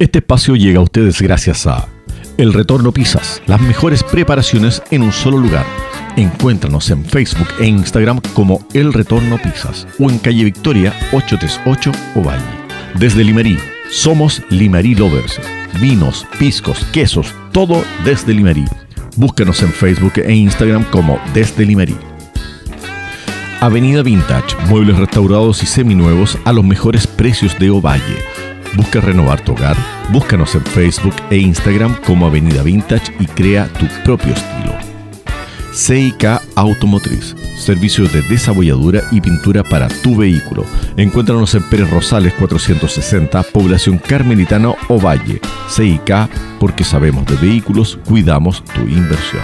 Este espacio llega a ustedes gracias a El Retorno Pizzas, las mejores preparaciones en un solo lugar. Encuéntranos en Facebook e Instagram como El Retorno Pizzas o en calle Victoria 838 Ovalle. Desde Limerí, somos Limerí Lovers. Vinos, piscos, quesos, todo desde Limerí. Búscanos en Facebook e Instagram como Desde Limerí. Avenida Vintage, muebles restaurados y seminuevos a los mejores precios de Ovalle Busca renovar tu hogar, búscanos en Facebook e Instagram como Avenida Vintage y crea tu propio estilo. CIK Automotriz, servicios de desabolladura y pintura para tu vehículo. Encuéntranos en Pérez Rosales 460, población Carmelitano o Valle. CIK, porque sabemos de vehículos, cuidamos tu inversión.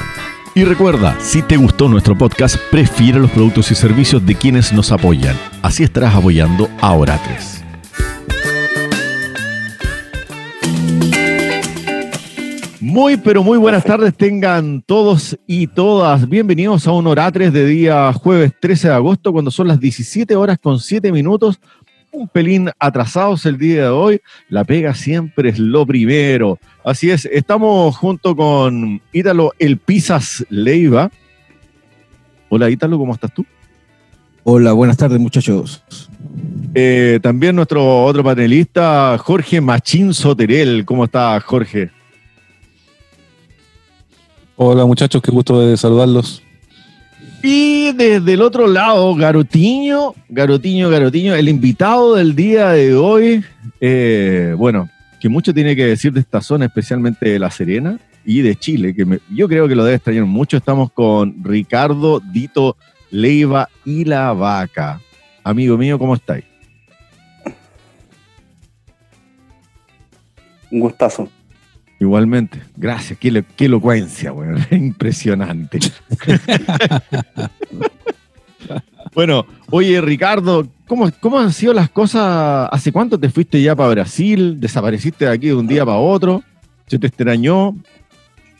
Y recuerda, si te gustó nuestro podcast, prefiere los productos y servicios de quienes nos apoyan. Así estarás apoyando a Oratres. Muy, pero muy buenas tardes tengan todos y todas. Bienvenidos a un Oratres de día jueves 13 de agosto, cuando son las 17 horas con 7 minutos. Un pelín atrasados el día de hoy. La pega siempre es lo primero. Así es, estamos junto con Ítalo El Pisas Leiva. Hola Ítalo, ¿cómo estás tú? Hola, buenas tardes muchachos. Eh, también nuestro otro panelista, Jorge Machín Soterel. ¿Cómo está Jorge? Hola muchachos, qué gusto de saludarlos. Y desde el otro lado, Garotiño, Garotiño, Garotiño, el invitado del día de hoy, eh, bueno, que mucho tiene que decir de esta zona, especialmente de La Serena y de Chile, que yo creo que lo debe extrañar mucho. Estamos con Ricardo Dito Leiva y la Vaca. Amigo mío, ¿cómo estáis? Un gustazo. Igualmente, gracias, qué, elocuencia, bueno, impresionante. bueno, oye Ricardo, ¿cómo, ¿cómo han sido las cosas? ¿Hace cuánto te fuiste ya para Brasil? ¿Desapareciste de aquí de un día para otro? ¿Se te extrañó?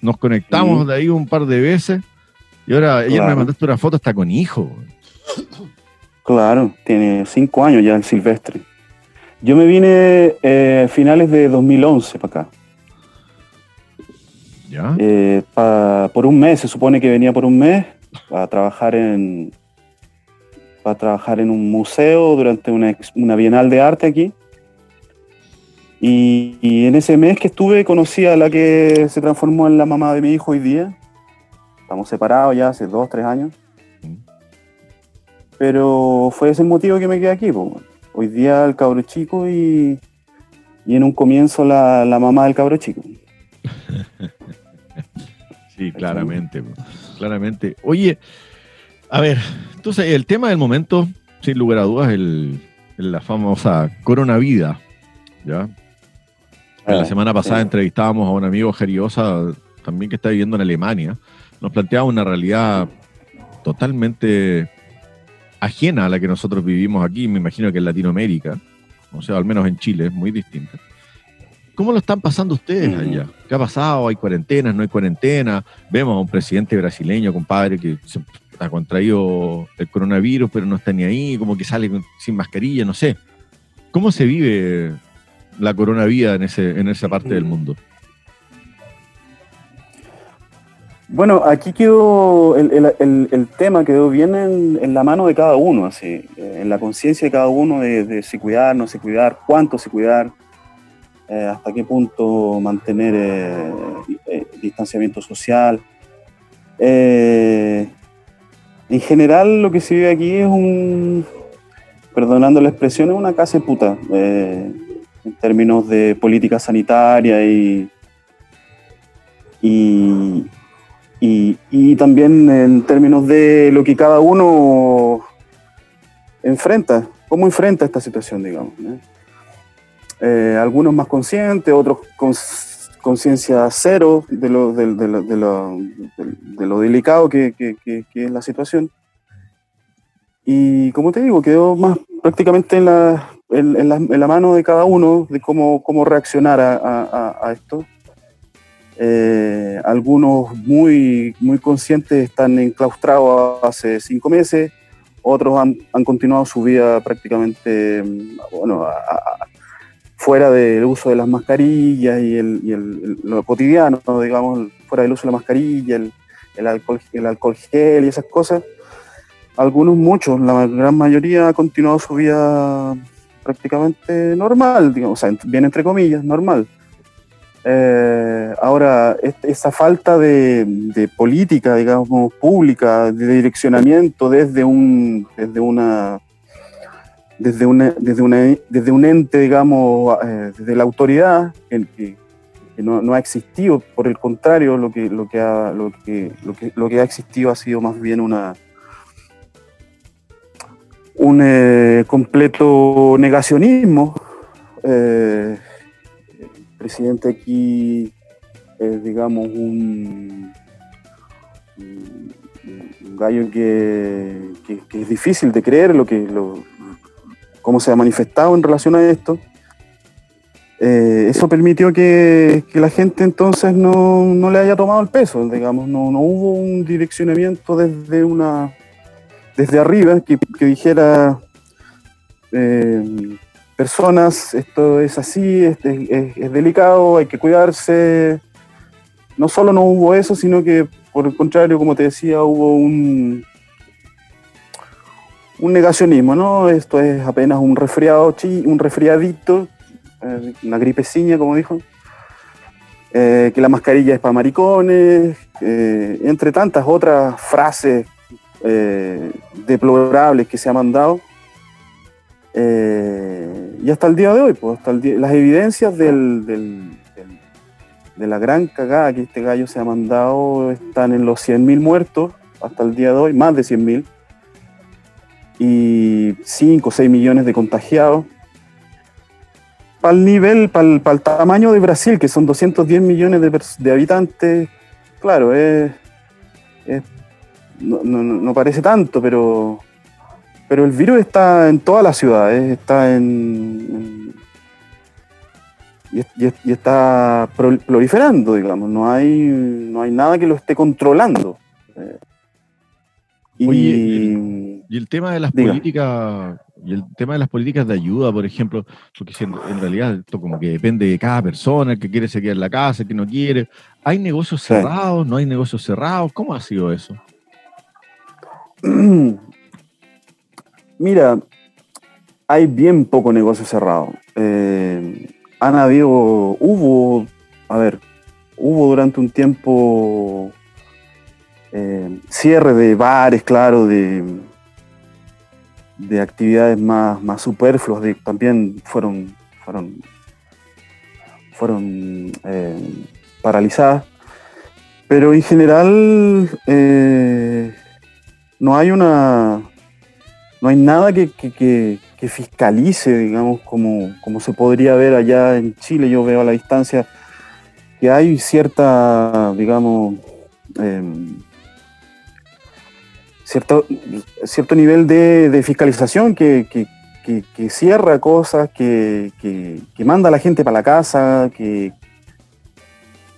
Nos conectamos de ahí un par de veces y ahora ayer me mandaste una foto hasta con hijo. Claro, tiene cinco años ya el silvestre. Yo me vine eh, finales de 2011 para acá. Eh, por un mes, se supone que venía por un mes para trabajar en, para trabajar en un museo durante una, una bienal de arte aquí. Y, en ese mes que estuve conocí a la que se transformó en la mamá de mi hijo hoy día. Estamos separados ya hace dos, tres años. Pero fue ese el motivo que me quedé aquí. Hoy día el cabro chico y, y en un comienzo la, la mamá del cabro chico. Sí, claramente, claramente. Oye, a ver, entonces el tema del momento, sin lugar a dudas, el, la famosa coronavida, ¿ya? la ah, semana pasada entrevistábamos a un amigo Jeriosa, también que está viviendo en Alemania, nos planteaba una realidad totalmente ajena a la que nosotros vivimos aquí, me imagino que en Latinoamérica, o sea, al menos en Chile, es muy distinta. ¿Cómo lo están pasando ustedes allá? ¿Qué ha pasado? ¿Hay cuarentenas? ¿No hay cuarentena? Vemos a un presidente brasileño, compadre, que se ha contraído el coronavirus, pero no está ni ahí, como que sale sin mascarilla, no sé. ¿Cómo se vive la coronavida en, ese, en esa parte del mundo? Bueno, aquí quedó, el, tema quedó bien en, la mano de cada uno, así, en la conciencia de cada uno de, de si cuidar, no se cuidar, cuánto se cuidar, eh, hasta qué punto mantener eh, eh, distanciamiento social. en general lo que se vive aquí es un, perdonando la expresión, es una casa puta, en términos de política sanitaria y, y, y, también en términos de lo que cada uno enfrenta, cómo enfrenta esta situación, digamos. Algunos más conscientes, otros con conciencia cero de lo, de, lo, delicado que, es la situación. Y como te digo, quedó más prácticamente en la, en, la, mano de cada uno de cómo, cómo reaccionar a, esto. Eh, algunos muy, muy conscientes están enclaustrados hace cinco meses, otros han, han continuado su vida prácticamente bueno, fuera del uso de las mascarillas y, el, lo cotidiano, digamos, fuera del uso de la mascarilla, el, alcohol, el alcohol gel y esas cosas, algunos, muchos, la gran mayoría ha continuado su vida prácticamente normal, digamos, o sea, bien entre comillas, normal. Eh, ahora, esa falta de, política, digamos, pública, de direccionamiento desde un, desde una, desde una, desde una, desde un ente, digamos, eh, desde la autoridad, que, no, ha existido, por el contrario, lo que, lo que, ha, lo que, lo que, que ha existido ha sido más bien una, un eh, completo negacionismo. Eh, el presidente aquí es, digamos, un, gallo que, es difícil de creer lo que, lo, cómo se ha manifestado en relación a esto. Eh, eso permitió que, la gente entonces no, le haya tomado el peso, digamos, no, no hubo un direccionamiento desde una desde arriba que, dijera, eh, personas, esto es así, es, es, delicado, hay que cuidarse. No solo no hubo eso, sino que por el contrario, como te decía, hubo un, un negacionismo, ¿no? Esto es apenas un resfriado, un resfriadito, eh, una gripeciña, como dijo. Eh, que la mascarilla es para maricones, entre tantas otras frases eh, deplorables que se ha mandado. Eh, y hasta el día de hoy, pues, hasta las evidencias del, de la gran cagada que este gallo se ha mandado están en los 100.000 muertos hasta el día de hoy, más de 100.000, y 5 o 6 millones de contagiados. Para el nivel, para el, tamaño de Brasil, que son 210 millones de, habitantes, claro, es no, no, parece tanto, pero, pero el virus está en todas las ciudades, está en, y, está proliferando, digamos, no hay, no hay nada que lo esté controlando. Eh, y, el, tema de las políticas y el tema de las políticas de ayuda, por ejemplo, porque en realidad esto como que depende de cada persona, el que quiere se queda en la casa, el que no quiere. ¿Hay negocios cerrados? ¿No hay negocios cerrados? ¿Cómo ha sido eso? Mira, hay bien poco negocio cerrado. Eh, han habido, hubo, a ver, hubo durante un tiempo eh, cierre de bares, claro, de, de actividades más, más superfluas, de, también fueron, fueron, fueron eh, paralizadas. Pero en general no hay una. No hay nada que, fiscalice, digamos, como, como se podría ver allá en Chile. Yo veo a la distancia que hay cierta, digamos, em, cierto, cierto nivel de, fiscalización que, cierra cosas, que, manda a la gente para la casa, que,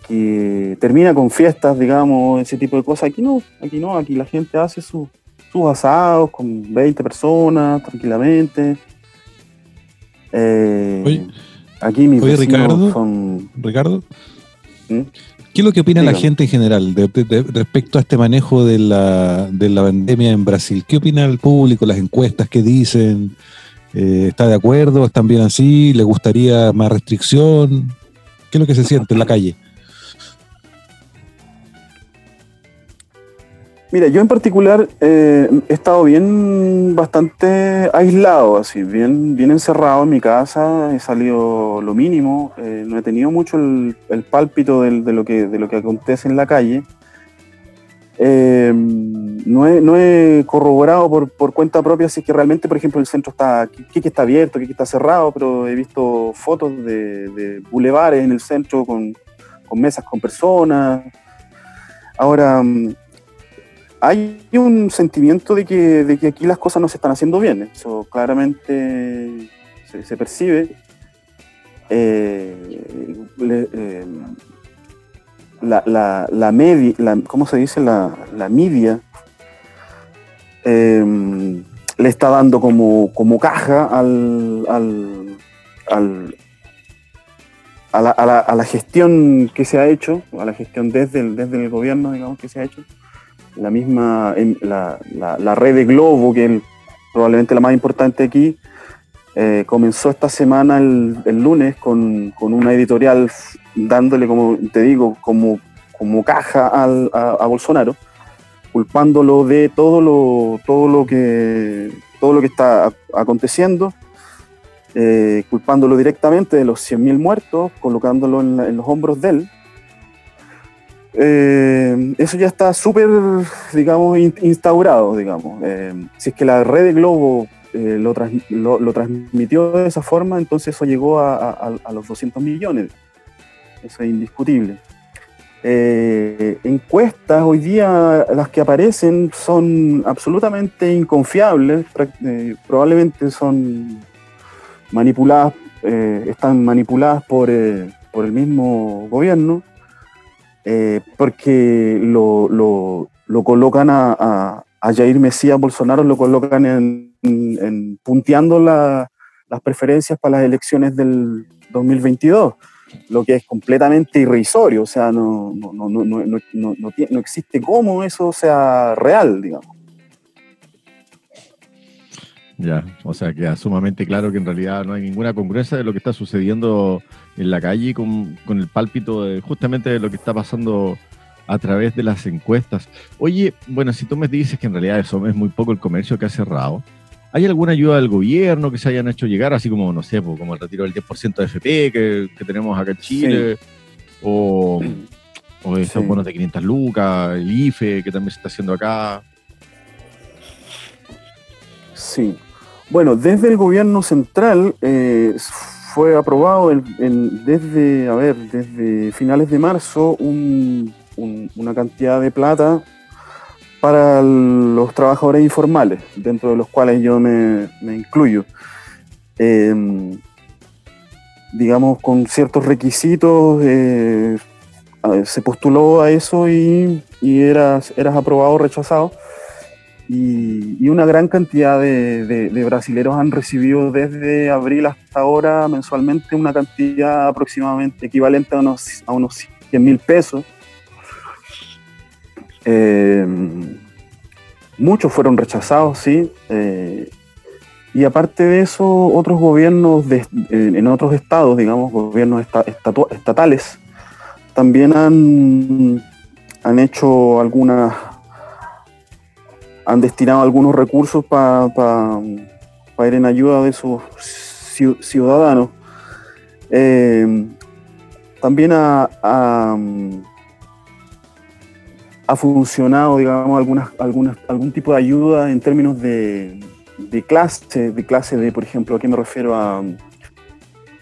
que termina con fiestas, digamos, ese tipo de cosas. Aquí no, aquí no, aquí la gente hace sus asados con 20 personas tranquilamente. Eh, aquí mis Ricardo, son... Ricardo, ¿Mm? ¿qué es lo que opina la gente en general respecto a este manejo de la, de la pandemia en Brasil? ¿Qué opina el público, las encuestas, qué dicen? Eh, ¿Está de acuerdo? ¿Están bien así? ¿Le gustaría más restricción? ¿Qué es lo que se siente en la calle? Mira, yo en particular eh, he estado bien bastante aislado, así, bien, bien encerrado en mi casa, he salido lo mínimo, eh, no he tenido mucho el, pálpito de, lo que, de lo que acontece en la calle. Eh, no, he, corroborado por, cuenta propia si es que realmente, por ejemplo, el centro está, qué está abierto, qué está cerrado, pero he visto fotos de, de bulevares en el centro con, con mesas con personas. Ahora hay un sentimiento de que, aquí las cosas no se están haciendo bien. Eso claramente se, percibe. Eh, eh, la, la, media, ¿cómo se dice? La, media em, le está dando como, como caja al, al, a, la, a, la, gestión que se ha hecho, a la gestión desde el, desde el gobierno, digamos, que se ha hecho. La misma, la, la, red de Globo, que es probablemente la más importante aquí, eh, comenzó esta semana el, el lunes con, con, una editorial dándole, como te digo, como, como caja al, a, Bolsonaro, culpándolo de todo lo, todo lo que todo lo que está aconteciendo eh, culpándolo directamente de los 100.000 muertos, colocándolo en, los hombros de él. Eh, eso ya está súper, digamos, instaurado, digamos. Eh, si es que la red de Globo lo, lo, transmitió de esa forma, entonces eso llegó a, los 200 millones. Eso es indiscutible. encuestas hoy día las que aparecen son absolutamente inconfiables, probablemente son manipuladas, eh, están manipuladas por, eh, por, el mismo gobierno, eh, porque lo, lo, lo, colocan a, a, a, Jair Mesías Bolsonaro, lo colocan en, en, punteando la, las preferencias para las elecciones del 2022 lo que es completamente irrisorio, o sea, no, no, no, no, no, existe cómo eso sea real, digamos. Ya, o sea, queda sumamente claro que en realidad no hay ninguna congruencia de lo que está sucediendo en la calle con, con el pálpito de justamente de lo que está pasando a través de las encuestas. Oye, bueno, si tú me dices que en realidad eso es muy poco el comercio que ha cerrado, ¿hay alguna ayuda del gobierno que se hayan hecho llegar, así como, no sé, como el retiro del 10% de FP que, que, tenemos acá en Chile, o, o esos bonos de 500 lucas, el IFE que también se está haciendo acá? Sí, bueno, desde el gobierno central eh, fue aprobado desde, a ver, desde finales de marzo una cantidad de plata para los trabajadores informales, dentro de los cuales yo me, incluyo. Em, digamos, con ciertos requisitos, eh, se postuló a eso y, eras, eras aprobado o rechazado y, una gran cantidad de, de, brasileros han recibido desde abril hasta ahora mensualmente una cantidad aproximadamente equivalente a unos, a unos 100 mil pesos. Eh, muchos fueron rechazados, sí. Eh, y aparte de eso, otros gobiernos en otros estados, digamos, gobiernos estatales, también han, han hecho algunas han destinado algunos recursos para ir en ayuda de sus ciudadanos. Eh, también ha, ha, funcionado, digamos, algunas, algunas, algún tipo de ayuda en términos de, de clase, de clase de, por ejemplo, ¿a qué me refiero a?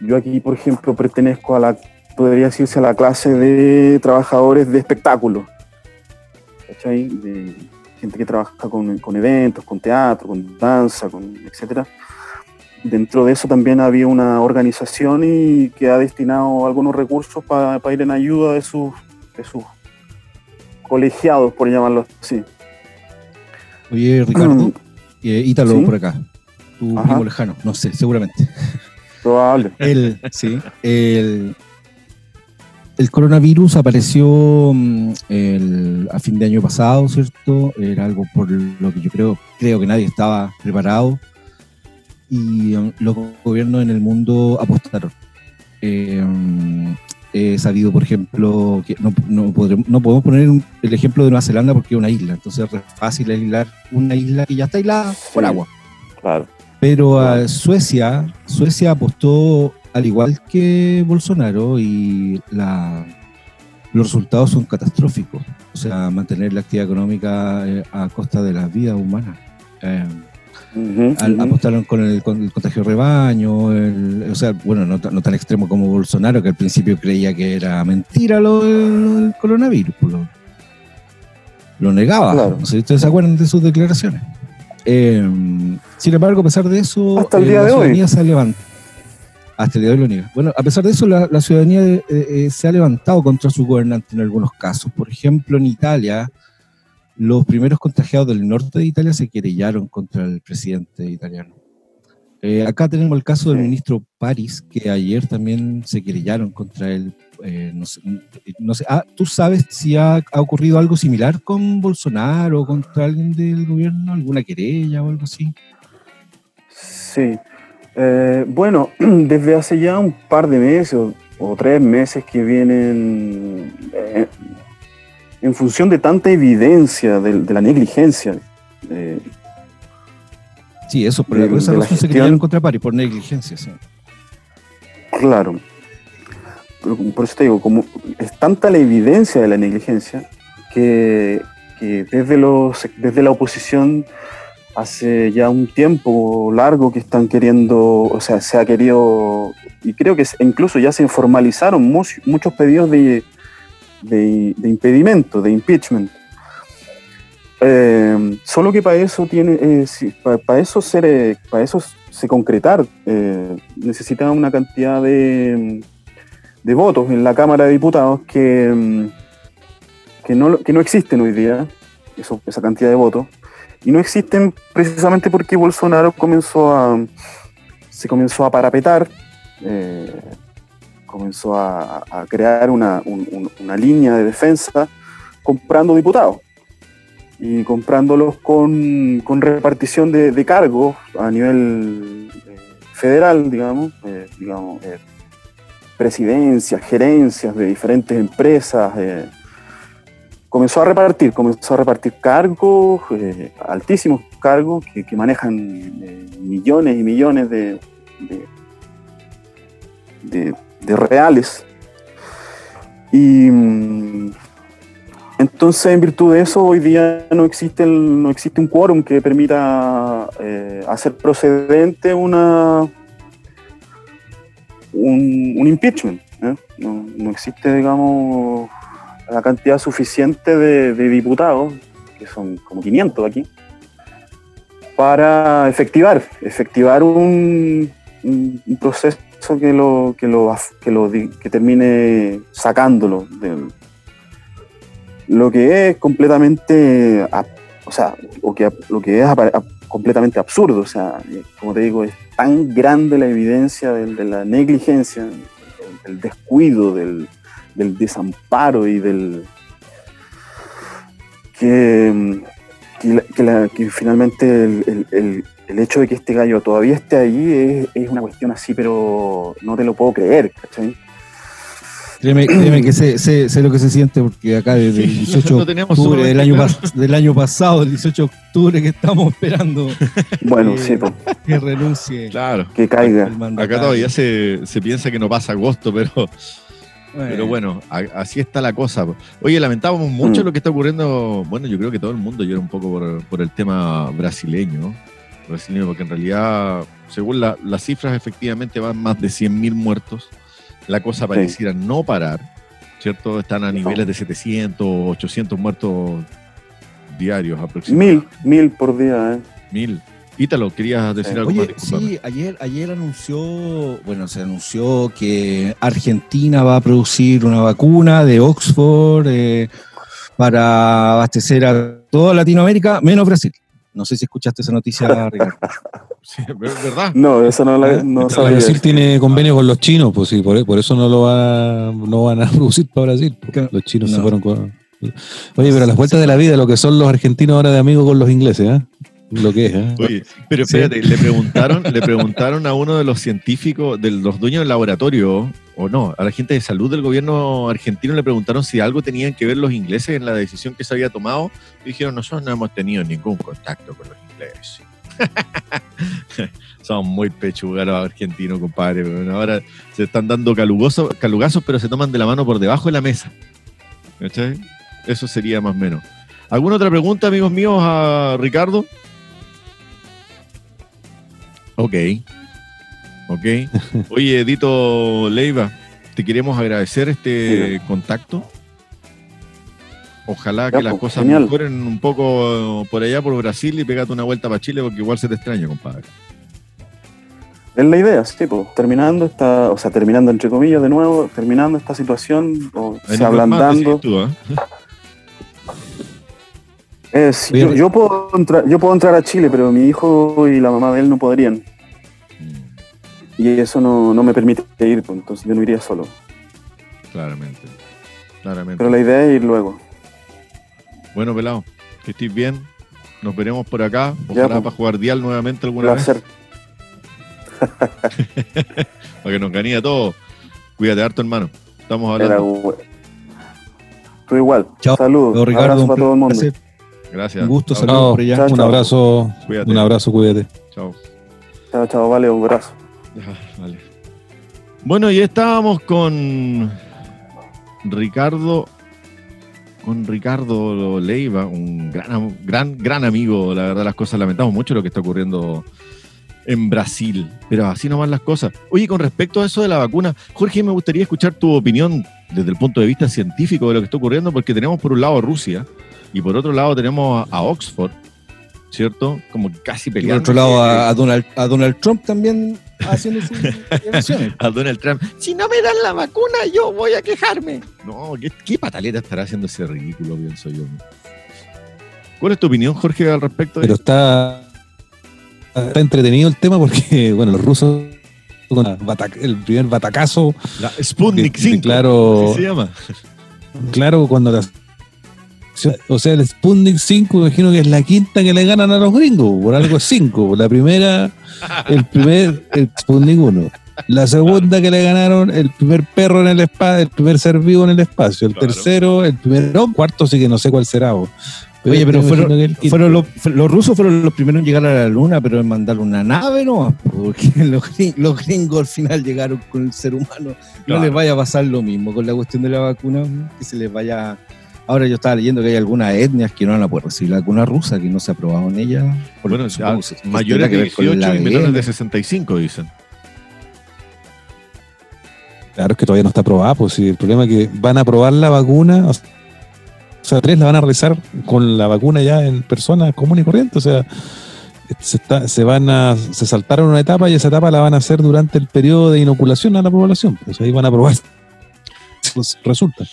Yo aquí, por ejemplo, pertenezco a la, podría decirse a la clase de trabajadores de espectáculo. Gente que trabaja con, con eventos, con teatro, con danza, con etcétera. Dentro de eso también había una organización y que ha destinado algunos recursos para ir en ayuda de sus, de sus colegiados, por llamarlo así. Oye, Ricardo, mm. eh, Ítalo por acá, tu primo lejano, no sé, seguramente. Probable. El, sí, el, el coronavirus apareció mm, a fin de año pasado, ¿cierto? Era algo por lo que yo creo, creo que nadie estaba preparado y um, los gobiernos en el mundo apostaron. Eh, um, he sabido, por ejemplo, que no, no, podemos poner el ejemplo de Nueva Zelanda porque es una isla, entonces es fácil aislar una isla que ya está aislada por agua. Claro. Pero a Suecia, Suecia apostó al igual que Bolsonaro, y la, los resultados son catastróficos. O sea, mantener la actividad económica eh, a costa de las vidas humanas. Eh, apostaron con el, contagio de rebaño, o sea, bueno, no, tan extremo como Bolsonaro, que al principio creía que era mentira lo, del coronavirus, pues lo, negaba. No sé si ustedes se acuerdan de sus declaraciones. Eh, sin embargo, a pesar de eso, hasta el día de hoy se ha levantado hasta el día de hoy lo Bueno, a pesar de eso, la, ciudadanía eh, eh, se ha levantado contra su gobernante en algunos casos. Por ejemplo, en Italia, los primeros contagiados del norte de Italia se querellaron contra el presidente italiano. Eh, acá tenemos el caso del ministro París, que ayer también se querellaron contra él. Eh, no sé, ah, ¿Tú sabes si ha, ocurrido algo similar con Bolsonaro o contra alguien del gobierno? ¿Alguna querella o algo así? Sí. Eh, bueno, desde hace ya un par de meses o, tres meses que vienen, en función de tanta evidencia de, la negligencia Sí, eso, pero de, esa razón se querían contra París, por negligencia, sí. Claro. por eso te digo, como es tanta la evidencia de la negligencia que, desde, los, desde la oposición hace ya un tiempo largo que están queriendo, o sea, se ha querido, y creo que incluso ya se formalizaron muchos pedidos de, impedimento, de impeachment. Eh, solo que para eso tiene, eh, para, eso ser, eh, para eso se concretar, necesita una cantidad de, votos en la Cámara de Diputados que, que, no, que no existen hoy día, esa cantidad de votos, y no existen precisamente porque Bolsonaro comenzó a, se comenzó a parapetar, comenzó a, crear una, una línea de defensa comprando diputados y comprándolos con, repartición de, cargos a nivel eh, federal, digamos, eh, digamos eh, presidencias, gerencias de diferentes empresas. Comenzó a repartir, comenzó a repartir cargos, altísimos cargos que, manejan millones y millones de, de, reales. Y mm, entonces, en virtud de eso, hoy día no existe, no existe un quórum que permita eh, hacer procedente una, un, impeachment. ¿eh? No, existe, digamos, la cantidad suficiente de, diputados, que son como 500 aquí, para efectivar, efectivar un, proceso que lo, que lo, que lo que termine sacándolo del lo que es completamente, o sea, lo que, lo que es completamente absurdo, o sea, como te digo, es tan grande la evidencia de, la negligencia, del, descuido, del, desamparo y del... que, que, finalmente el, hecho de que este gallo todavía esté ahí es, es, una cuestión así, pero no te lo puedo creer, ¿cachai? Créeme, que sé, lo que se siente, porque acá desde el 18 de octubre del año, del año pasado, el 18 de octubre, que estamos esperando bueno, sí, que renuncie. Claro. Que caiga. Acá todavía se, piensa que no pasa agosto, pero bueno. Pero bueno, así está la cosa. Oye, lamentábamos mucho mm. lo que está ocurriendo. Bueno, yo creo que todo el mundo llora un poco por, el tema brasileño. Brasileño, porque en realidad, según las cifras, efectivamente van más de 100.000 muertos la cosa pareciera no parar, ¿cierto? Están a niveles de 700, 800 muertos diarios aproximadamente. Mil, mil por día, ¿eh? Mil. Ítalo, ¿querías decir algo Oye, Sí, ayer, ayer anunció, bueno, se anunció que Argentina va a producir una vacuna de Oxford eh, para abastecer a toda Latinoamérica, menos Brasil. No sé si escuchaste esa noticia, Ricardo. Sí, ¿verdad? No, eso no la no Brasil tiene convenio con los chinos, pues sí, por, eso no lo van, no van a producir para Brasil. Los chinos se fueron con... Oye, pero a las vueltas de la vida, lo que son los argentinos ahora de amigos con los ingleses, ¿eh? Lo que es, ¿eh? Oye, pero espérate, le preguntaron, le preguntaron a uno de los científicos, de los dueños del laboratorio, o no, a la gente de salud del gobierno argentino le preguntaron si algo tenían que ver los ingleses en la decisión que se había tomado. Y dijeron, nosotros no hemos tenido ningún contacto con los ingleses. Son muy pechugaros argentinos, compadre. ahora se están dando calugazos, pero se toman de la mano por debajo de la mesa. Eso sería más o menos. ¿Alguna otra pregunta, amigos míos, a Ricardo? Ok. Ok. Oye, Edito Leiva, te queremos agradecer este contacto. Ojalá que las pues, cosas mejoren un poco por allá, por Brasil, y pegate una vuelta para Chile, porque igual se te extraña, compadre. Es la idea, sí, pues, terminando esta, o sea, terminando entre comillas de nuevo, terminando esta situación, o sea, ablandando. ¿eh? Yo, puedo entrar, yo puedo entrar a Chile, pero mi hijo y la mamá de él no podrían. y eso no, me permite ir, pues, entonces yo no iría solo. Claramente, claramente. Pero la idea es ir luego. Bueno, pelado, que estés bien. Nos veremos por acá. Ojalá pues. para jugar Dial nuevamente alguna vez. para que nos ganía todo. Cuídate harto, hermano. Estamos hablando. Tú igual. Chao. Saludos. Ricardo, para todo el mundo. Gracias. Un gusto, saludos por allá. un abrazo. Un abrazo, cuídate. Chao. Chao, chao, vale, un abrazo. vale. Bueno, y estábamos con Ricardo, con Ricardo Leiva, un gran, gran, gran amigo, la verdad las cosas, lamentamos mucho lo que está ocurriendo en Brasil, pero así nomás las cosas. Oye, con respecto a eso de la vacuna, Jorge, me gustaría escuchar tu opinión desde el punto de vista científico de lo que está ocurriendo, porque tenemos por un lado a Rusia y por otro lado tenemos a Oxford, ¿cierto? Como casi peleando. por otro lado a, Donald, a Donald Trump también haciendo sus a Donald Trump. Si no me dan la vacuna, yo voy a quejarme. No, ¿qué, pataleta estará haciendo ese ridículo, pienso yo? ¿Cuál es tu opinión, Jorge, al respecto? Pero está, está entretenido el tema porque, bueno, los rusos el primer batacazo. La Sputnik 5. Claro, se llama? Claro, cuando las o sea, el Sputnik 5, imagino que es la quinta que le ganan a los gringos, por algo es 5. La primera, el primer, el Sputnik 1. La segunda que le ganaron, el primer perro en el espacio, el primer ser vivo en el espacio. El tercero, el primer, no, cuarto sí que no sé cuál será. Oye, pero fueron, los, rusos fueron los primeros en llegar a la luna, pero en mandar una nave, ¿no? Porque los, gringos al final llegaron con el ser humano. No les vaya a pasar lo mismo con la cuestión de la vacuna, que se les vaya Ahora yo estaba leyendo que hay algunas etnias que no van a poder recibir la vacuna rusa, que no se ha aprobado en ella. Bueno, mayores de 18 y menores de 65, dicen. Claro, es que todavía no está aprobada, pues si el problema es que van a aprobar la vacuna, o sea, tres la van a realizar con la vacuna ya en personas comunes y corrientes, o sea, se, se, van a, se saltaron una etapa y esa etapa la van a hacer durante el periodo de inoculación a la población, pues ahí van a aprobar, pues, resulta.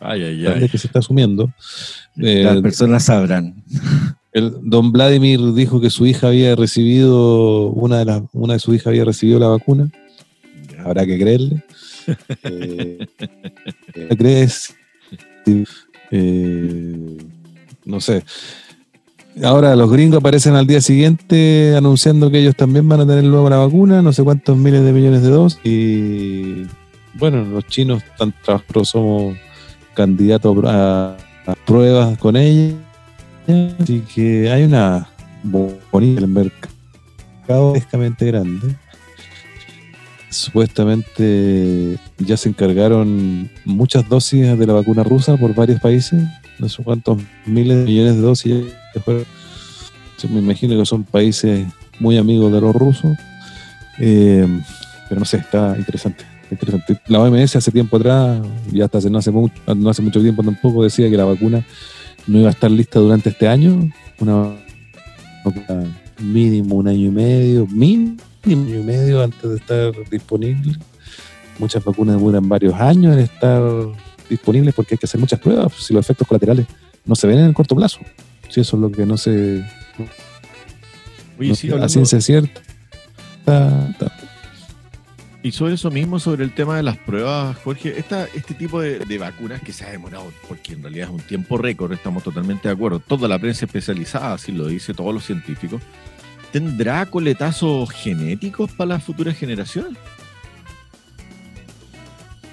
Ay, ay, ay. que se está asumiendo. Las eh, personas sabrán. El, don Vladimir dijo que su hija había recibido, una de, las, una de sus hijas había recibido la vacuna. Habrá que creerle. eh, ¿Crees? Eh, no sé. Ahora los gringos aparecen al día siguiente anunciando que ellos también van a tener luego la vacuna, no sé cuántos miles de millones de dosis. Y bueno, los chinos tan trabajadores somos candidato a, pruebas con ella. Así que hay una bonita el mercado escasamente grande. Supuestamente ya se encargaron muchas dosis de la vacuna rusa por varios países. No sé cuántos miles de millones de dosis. Me imagino que son países muy amigos de los rusos. Eh, pero no sé, está interesante. La OMS hace tiempo atrás, y hasta hace, no, hace mucho, no hace mucho tiempo tampoco, decía que la vacuna no iba a estar lista durante este año. Una, mínimo un año y medio, mínimo un año y medio antes de estar disponible. Muchas vacunas duran varios años en estar disponibles porque hay que hacer muchas pruebas si los efectos colaterales no se ven en el corto plazo. Si eso es lo que no se. Oye, sí, la ciencia cierta. Está, y sobre eso mismo, sobre el tema de las pruebas, Jorge, esta, este tipo de, vacunas que se ha demorado, porque en realidad es un tiempo récord, estamos totalmente de acuerdo, toda la prensa especializada, así lo dice todos los científicos, ¿tendrá coletazos genéticos para las futuras generaciones?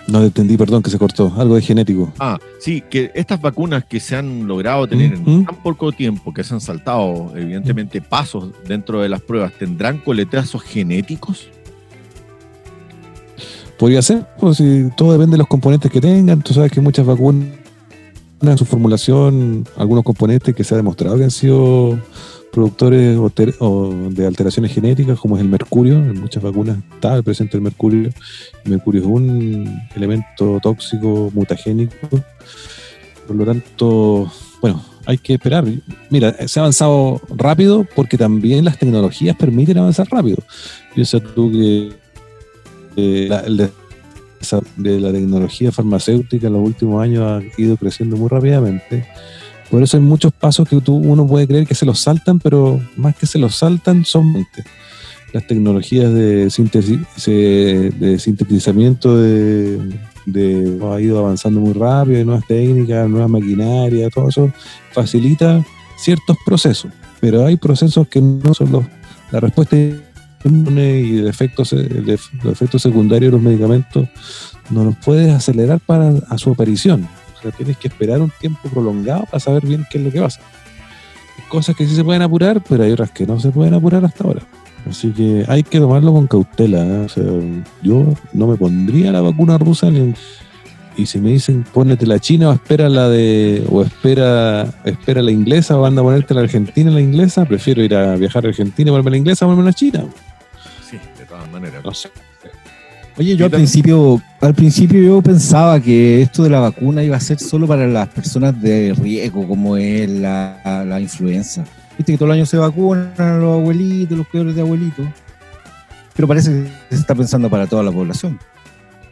No entendí, perdón, que se cortó. Algo de genético. Ah, sí, que estas vacunas que se han logrado tener en tan poco tiempo, que se han saltado, evidentemente, pasos dentro de las pruebas, ¿tendrán coletazos genéticos? Podría ser, pues si todo depende de los componentes que tengan. Tú sabes que muchas vacunas en su formulación, algunos componentes que se ha demostrado que han sido productores de alteraciones genéticas, como es el mercurio. En muchas vacunas está presente el mercurio. El mercurio es un elemento tóxico mutagénico. Por lo tanto, bueno, hay que esperar. Mira, se ha avanzado rápido porque también las tecnologías permiten avanzar rápido. Piensa tú que eh, el de la tecnología farmacéutica en los últimos años ha ido creciendo muy rápidamente. Por eso hay muchos pasos que tú, uno puede creer que se los saltan, pero más que se los saltan son las tecnologías de, síntesis, de sintetizamiento de, ha ido avanzando muy rápido, nuevas técnicas, nuevas maquinarias, todo eso facilita ciertos procesos, pero hay procesos que no son los, la respuesta y el efecto, los efectos secundarios de los medicamentos no los puedes acelerar para a su aparición. O sea, tienes que esperar un tiempo prolongado para saber bien qué es lo que pasa. Hay cosas que sí se pueden apurar, pero hay otras que no se pueden apurar hasta ahora. Así que hay que tomarlo con cautela. ¿eh? O sea, yo no me pondría la vacuna rusa ni y si me dicen ponete la china o espera la de o espera espera la inglesa o anda a ponerte la argentina la inglesa, prefiero ir a viajar a Argentina y ponerme la inglesa o ponerme la china. De todas maneras. No sé. Oye, yo al principio, al principio yo pensaba que esto de la vacuna iba a ser solo para las personas de riesgo, como es la, la influenza. Viste que todo el año se vacunan los abuelitos, los peores de abuelitos. Pero parece que se está pensando para toda la población.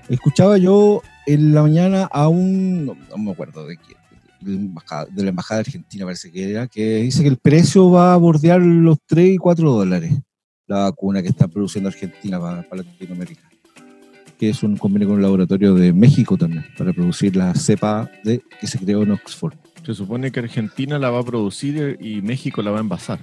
Escuchaba yo en la mañana a un, no, me acuerdo de quién, de la embajada, argentina parece que era, que dice que el precio va a bordear los 3 y 4 dólares la vacuna que está produciendo Argentina para, para Latinoamérica que es un convenio con un laboratorio de México también, para producir la cepa de, que se creó en Oxford. Se supone que Argentina la va a producir y México la va a envasar.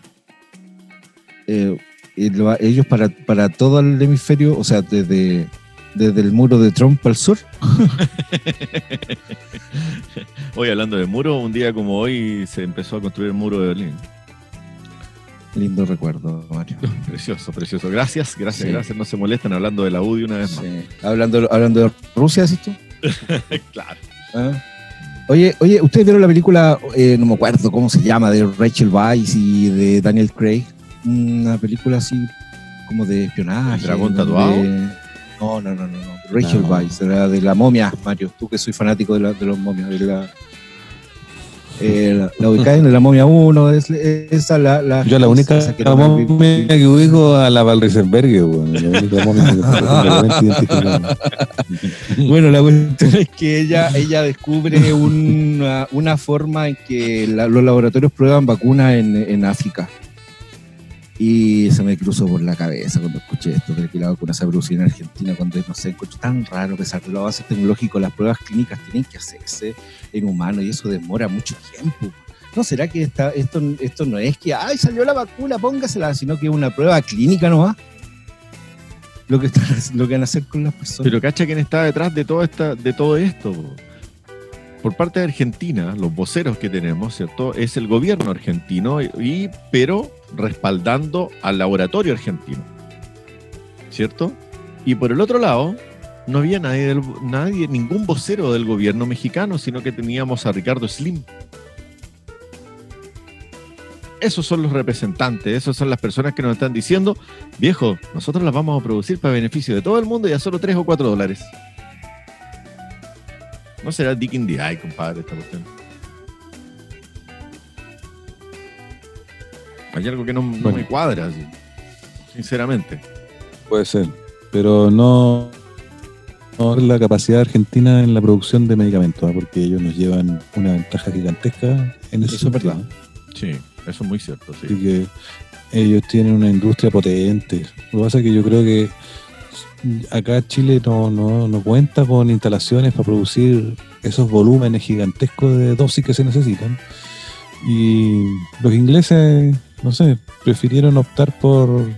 Eh, ellos para, para todo el hemisferio, o sea, desde, desde el muro de Trump al sur. hoy hablando de muro, un día como hoy se empezó a construir el muro de Berlín. Lindo recuerdo, Mario. Precioso, precioso. Gracias, gracias, gracias. No se molestan hablando de la UDI una vez más. Hablando, hablando de Rusia, ¿sí tú? claro. Ah. Oye, oye, ¿ustedes vieron la película, eh, no me acuerdo cómo se llama, de Rachel Weisz y de Daniel Craig? Una película así como de espionaje. ¿El dragón tatuado? No, no, no, no, Rachel Weisz, era de la momia, Mario. Tú que soy fanático de, de los momias, de la eh, la, ubicada en la momia 1, es, esa la, la, Yo la única que momia que ubico a la Valrisenberg, bueno, la cuestión es que ella, ella descubre una, una forma en que los laboratorios prueban vacunas en, en África. Y se me cruzó por la cabeza cuando escuché esto de que la vacuna se producido en Argentina, cuando no sé, encuentro tan raro, que pesar de los avances tecnológicos, las pruebas clínicas tienen que hacerse en humano y eso demora mucho tiempo. ¿No será que esta, esto, esto no es que, ay, salió la vacuna, póngasela, sino que es una prueba clínica nomás? Lo que, lo que van a hacer con las personas. Pero cacha quién está detrás de todo, esta, de todo esto por parte de Argentina, los voceros que tenemos, ¿cierto? Es el gobierno argentino, y, pero respaldando al laboratorio argentino, ¿cierto? Y por el otro lado, no había nadie, nadie, ningún vocero del gobierno mexicano, sino que teníamos a Ricardo Slim. Esos son los representantes, esos son las personas que nos están diciendo, viejo, nosotros las vamos a producir para beneficio de todo el mundo y a solo 3 o 4 dólares. No será Dick in the Eye, compadre, esta cuestión. Hay algo que no, me cuadra, sinceramente. Puede ser, pero no, no es la capacidad argentina en la producción de medicamentos, ¿ah? porque ellos nos llevan una ventaja gigantesca en ese Eso es verdad. Sí, eso es muy cierto. Sí. Así que ellos tienen una industria potente. Lo que pasa es que yo creo que acá Chile no, no, cuenta con instalaciones para producir esos volúmenes gigantescos de dosis que se necesitan. Y los ingleses, no sé, prefirieron optar por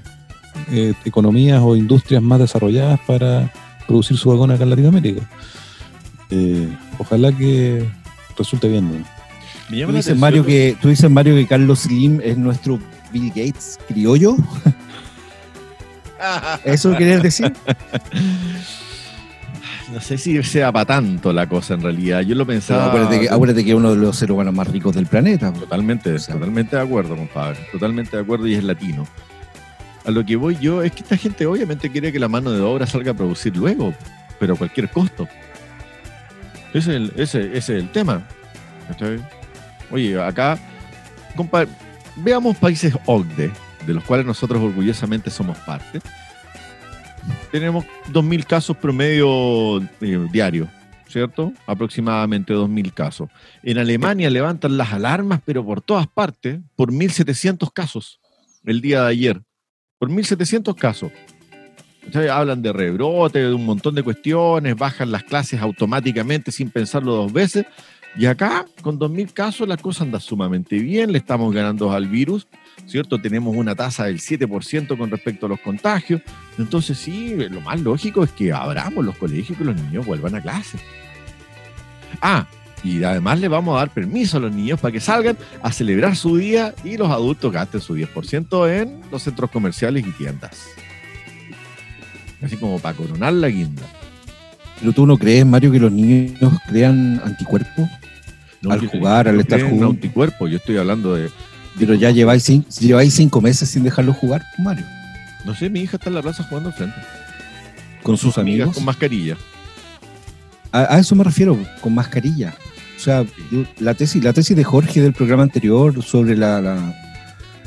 eh, economías o industrias más desarrolladas para producir su vacuna acá en Latinoamérica. Eh, ojalá que resulte bien. ¿Tú dices, Mario, que, ¿Tú dices, Mario, que Carlos Slim es nuestro Bill Gates criollo? ¿Eso querías decir? No sé si sea para tanto la cosa en realidad. Yo lo pensaba. Acuérdate que, acuérdate que es uno de los seres humanos más ricos del planeta. Totalmente, totalmente de acuerdo, compadre. Totalmente de acuerdo y es latino. A lo que voy yo es que esta gente obviamente quiere que la mano de obra salga a producir luego, pero a cualquier costo. Ese es el, ese, es el tema. Oye, acá, compadre, veamos países OCDE de los cuales nosotros orgullosamente somos parte, tenemos 2.000 casos promedio eh, diario, ¿cierto? Aproximadamente 2.000 casos. En Alemania levantan las alarmas, pero por todas partes, por 1.700 casos el día de ayer. por 1.700 casos. hablan de rebrote, de un montón de cuestiones, bajan las clases automáticamente sin pensarlo dos veces. Y acá, con 2.000 casos, la cosa anda sumamente bien, le estamos ganando al virus, ¿cierto? Tenemos una tasa del 7% con respecto a los contagios. Entonces, sí, lo más lógico es que abramos los colegios y que los niños vuelvan a clase. Ah, y además le vamos a dar permiso a los niños para que salgan a celebrar su día y los adultos gasten su 10% en los centros comerciales y tiendas. Así como para coronar la guinda. ¿Pero tú no crees, Mario, que los niños crean anticuerpos? al jugar, al estar jugando. anticuerpos, yo estoy hablando de. Pero ya lleváis, lleváis cinco meses sin dejarlo jugar, Mario. No sé, mi hija está en la plaza jugando al frente. ¿Con sus, amigos? Con mascarilla. A, eso me refiero, con mascarilla. O sea, la, tesis, la tesis de Jorge del programa anterior sobre la,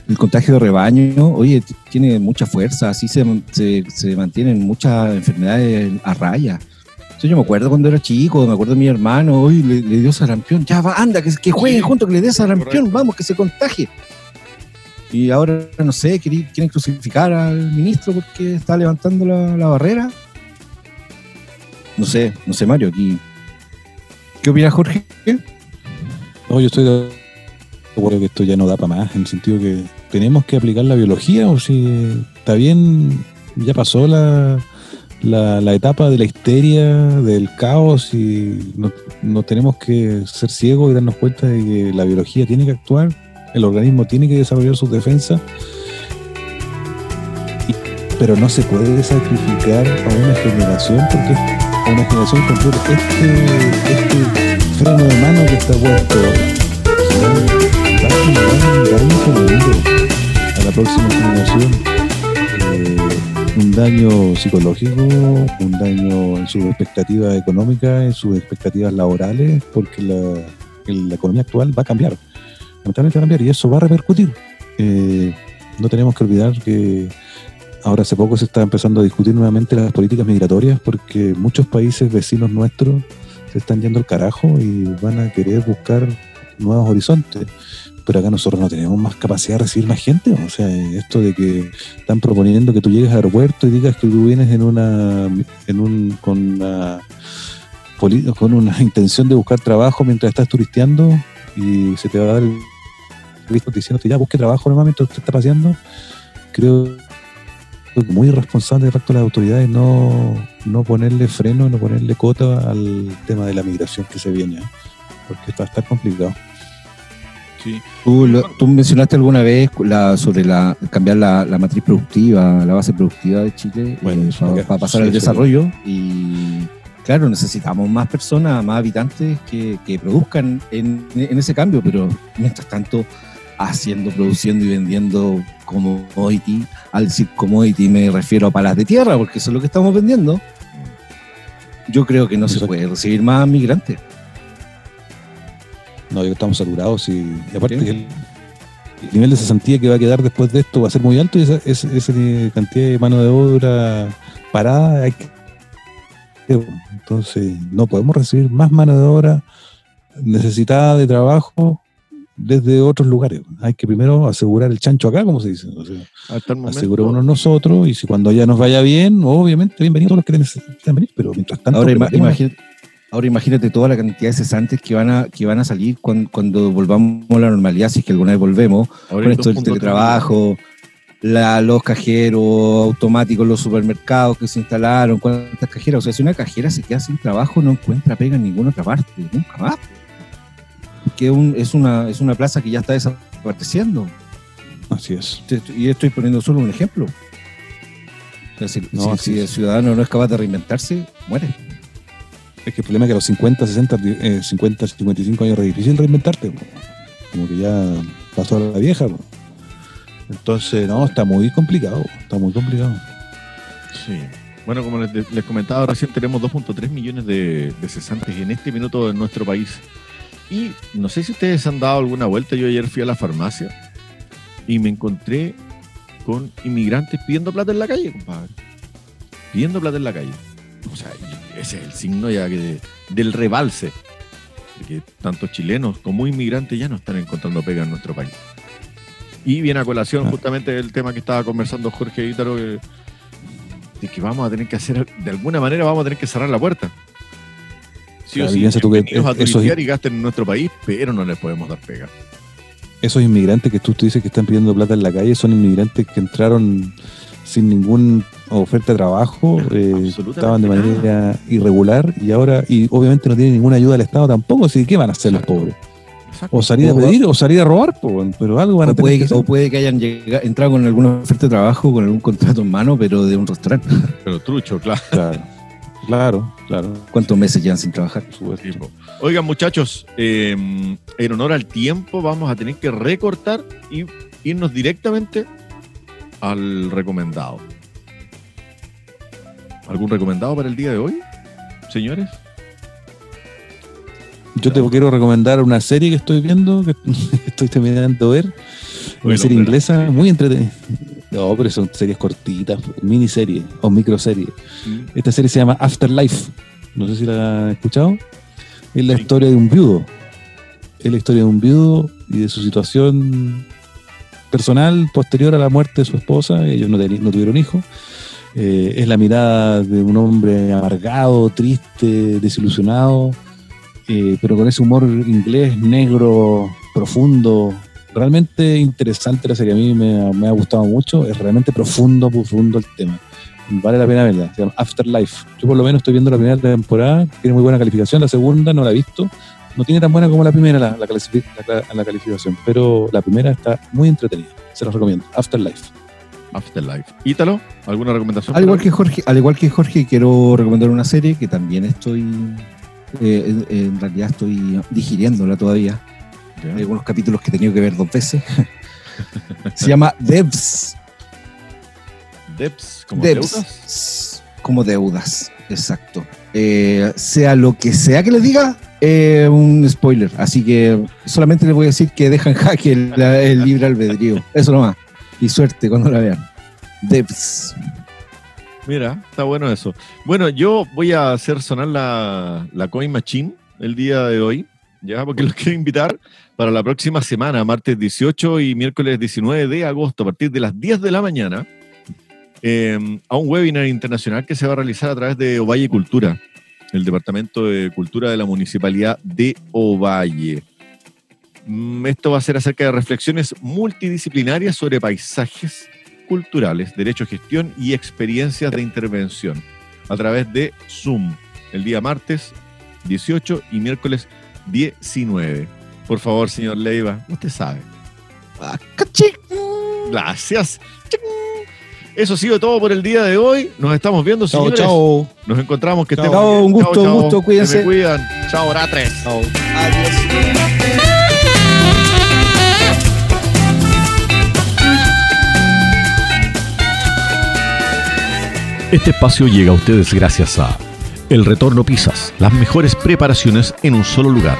el contagio de rebaño, oye, tiene mucha fuerza, así se, se, mantienen muchas enfermedades a raya. Yo me acuerdo cuando era chico, me acuerdo de mi hermano, hoy le, dio sarampión, ya va, anda, que, que jueguen juntos, que le dé sarampión, vamos, que se contagie. Y ahora, no sé, quieren, crucificar al ministro porque está levantando la, la barrera. No sé, no sé, Mario, aquí ¿Qué opina Jorge? No, yo estoy de acuerdo que esto ya no da para más, en el sentido que tenemos que aplicar la biología, o si está bien, ya pasó la, la, etapa de la histeria, del caos, y no, tenemos que ser ciegos y darnos cuenta de que la biología tiene que actuar, el organismo tiene que desarrollar sus defensas, pero no se puede sacrificar a una generación porque a una generación completa. Este, este freno de mano que está puesto va a un a la próxima generación. Un daño psicológico, un daño en sus expectativas económicas, en sus expectativas laborales, porque la, la economía actual va a cambiar. Lamentablemente va a cambiar y eso va a repercutir. Eh, no tenemos que olvidar que Ahora hace poco se está empezando a discutir nuevamente las políticas migratorias porque muchos países vecinos nuestros se están yendo al carajo y van a querer buscar nuevos horizontes. Pero acá nosotros no tenemos más capacidad de recibir más gente. O sea, esto de que están proponiendo que tú llegues al aeropuerto y digas que tú vienes en una, en un, con una, con una intención de buscar trabajo mientras estás turisteando y se te va a dar el listo diciéndote ya busque trabajo normalmente usted está paseando, creo muy irresponsable respecto a las autoridades no, no ponerle freno, no ponerle cota al tema de la migración que se viene, ¿eh? porque está, estar complicado. Sí. ¿Tú, mencionaste alguna vez la, sobre la, cambiar la, matriz productiva, la base productiva de Chile bueno, eh, para, pasar al desarrollo y claro, necesitamos más personas, más habitantes que, que produzcan en, en, ese cambio, pero mientras tanto haciendo, produciendo y vendiendo commodity. Al decir commodity me refiero a palas de tierra, porque eso es lo que estamos vendiendo. Yo creo que no se puede recibir más migrantes. No, estamos saturados y, aparte el, nivel de cesantía que va a quedar después de esto va a ser muy alto y esa, esa, cantidad de mano de obra parada hay que entonces no podemos recibir más mano de obra necesitada de trabajo desde otros lugares. Hay que primero asegurar el chancho acá, como se dice. O sea, nosotros y si cuando ya nos vaya bien, obviamente bienvenidos todos los que necesitan venir, pero mientras tanto... Ahora, imagínate, ahora imagínate toda la cantidad de cesantes que van a, que van a salir cuando, volvamos a la normalidad, si es que alguna vez volvemos, con esto del teletrabajo, la, los cajeros automáticos, los supermercados que se instalaron, cuántas cajeras. O sea, si una cajera se queda sin trabajo, no encuentra pega en ninguna otra parte, nunca más que es, una, es una plaza que ya está desapareciendo. Así es. Y estoy poniendo solo un ejemplo. si, el ciudadano no es capaz de reinventarse, muere. Es que el problema es que a los 50, 60, 50, 55 años es difícil reinventarte. Como que ya pasó a la vieja. Entonces, no, está muy complicado. Está muy complicado. Sí. Bueno, como les, comentaba recién, tenemos 2.3 millones de, de cesantes en este minuto en nuestro país. Y no sé si ustedes han dado alguna vuelta. Yo ayer fui a la farmacia y me encontré con inmigrantes pidiendo plata en la calle, compadre. Pidiendo plata en la calle. O sea, ese es el signo ya que del rebalse. De que tanto chilenos como inmigrantes ya no están encontrando pega en nuestro país. Y viene a colación justamente el tema que estaba conversando Jorge Ítaro, de que vamos a tener que hacer, de alguna manera vamos a tener que cerrar la puerta. Sí o sí, tú que esos, y gasten en nuestro país, pero no les podemos dar pega. Esos inmigrantes que tú, tú dices que están pidiendo plata en la calle son inmigrantes que entraron sin ninguna oferta de trabajo, eh, estaban de manera irregular y ahora, y obviamente no tienen ninguna ayuda del Estado tampoco, así que ¿qué van a hacer los pobres? O salir a pedir o salir a robar, pero algo van a tener que hacer. O puede que hayan entrado con alguna oferta de trabajo, con algún contrato en mano, pero de un restaurante. Pero trucho, claro. Claro, claro. ¿Cuántos meses llevan sin trabajar? Oigan, muchachos, em, en honor al tiempo, vamos a tener que recortar y irnos directamente al recomendado. ¿Algún recomendado para el día de hoy, señores? Yo te quiero recomendar una serie que estoy viendo, que estoy terminando de ver. Una serie inglesa muy entretenida. No, pero son series cortitas, miniseries o microseries. Mm. Esta serie se llama Afterlife. No sé si la han escuchado. Es la historia de un viudo. Es la historia de un viudo y de su situación personal posterior a la muerte de su esposa. Ellos no, no tuvieron hijos. Eh, es la mirada de un hombre amargado, triste, desilusionado, eh, pero con ese humor inglés negro, profundo, realmente interesante la serie. A mí me, ha gustado mucho. Es realmente profundo, profundo el tema. Vale la pena verla. Se llama Afterlife. Yo por lo menos estoy viendo la primera temporada. Tiene muy buena calificación. La segunda no la he visto. No tiene tan buena como la primera la, la, calificación. Pero la primera está muy entretenida. Se los recomiendo. Afterlife. Afterlife. Ítalo, ¿alguna recomendación? Al igual, que Jorge, al igual que Jorge, quiero recomendar una serie que también estoy. Eh, en realidad estoy digiriéndola todavía hay algunos capítulos que he tenido que ver dos veces. Se llama Devs. Devs, como deudas. Como deudas, exacto. Eh, sea lo que sea que les diga, eh, un spoiler. Así que solamente les voy a decir que dejan jaque el, el libre albedrío. Eso nomás. Y suerte cuando la vean. Devs. Mira, está bueno eso. Bueno, yo voy a hacer sonar la, la Coin Machine el día de hoy, ya, porque los quiero invitar para la próxima semana, martes 18 y miércoles 19 de agosto, a partir de las 10 de la mañana, em, a un webinar internacional que se va a realizar a través de Ovalle Cultura, el Departamento de Cultura de la Municipalidad de Ovalle. Mm, esto va a ser acerca de reflexiones multidisciplinarias sobre paisajes culturales, derecho, gestión y experiencias de intervención a través de Zoom, el día martes 18 y miércoles 19. Por favor, señor Leiva, usted sabe. Gracias. Eso ha sido todo por el día de hoy. Nos estamos viendo, señores. Chao, Nos encontramos. Que estén Chao, un gusto, un gusto. Cuídense. Se cuidan. Chao, Ratres. Chao. Adiós. Este espacio llega a ustedes gracias a El Retorno Pisas, las mejores preparaciones en un solo lugar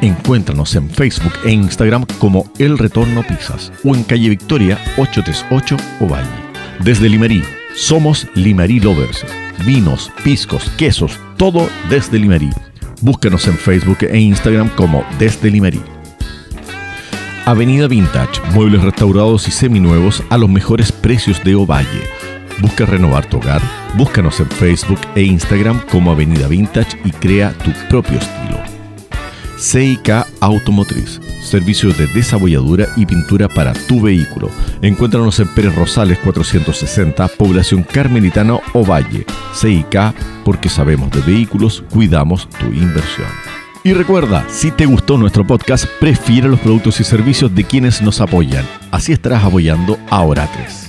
Encuéntranos en Facebook e Instagram como El Retorno Pizzas o en calle Victoria 838 Ovalle. Desde Limerí, somos Limerí Lovers. Vinos, piscos, quesos, todo desde Limerí. Búscanos en Facebook e Instagram como Desde Limerí. Avenida Vintage, muebles restaurados y seminuevos a los mejores precios de Ovalle. Busca renovar tu hogar, búscanos en Facebook e Instagram como Avenida Vintage y crea tu propio estilo. CIK Automotriz, servicios de desabolladura y pintura para tu vehículo. Encuéntranos en Pérez Rosales 460, población carmelitana o Valle. CIK, porque sabemos de vehículos, cuidamos tu inversión. Y recuerda, si te gustó nuestro podcast, prefiere los productos y servicios de quienes nos apoyan. Así estarás apoyando a Oratres.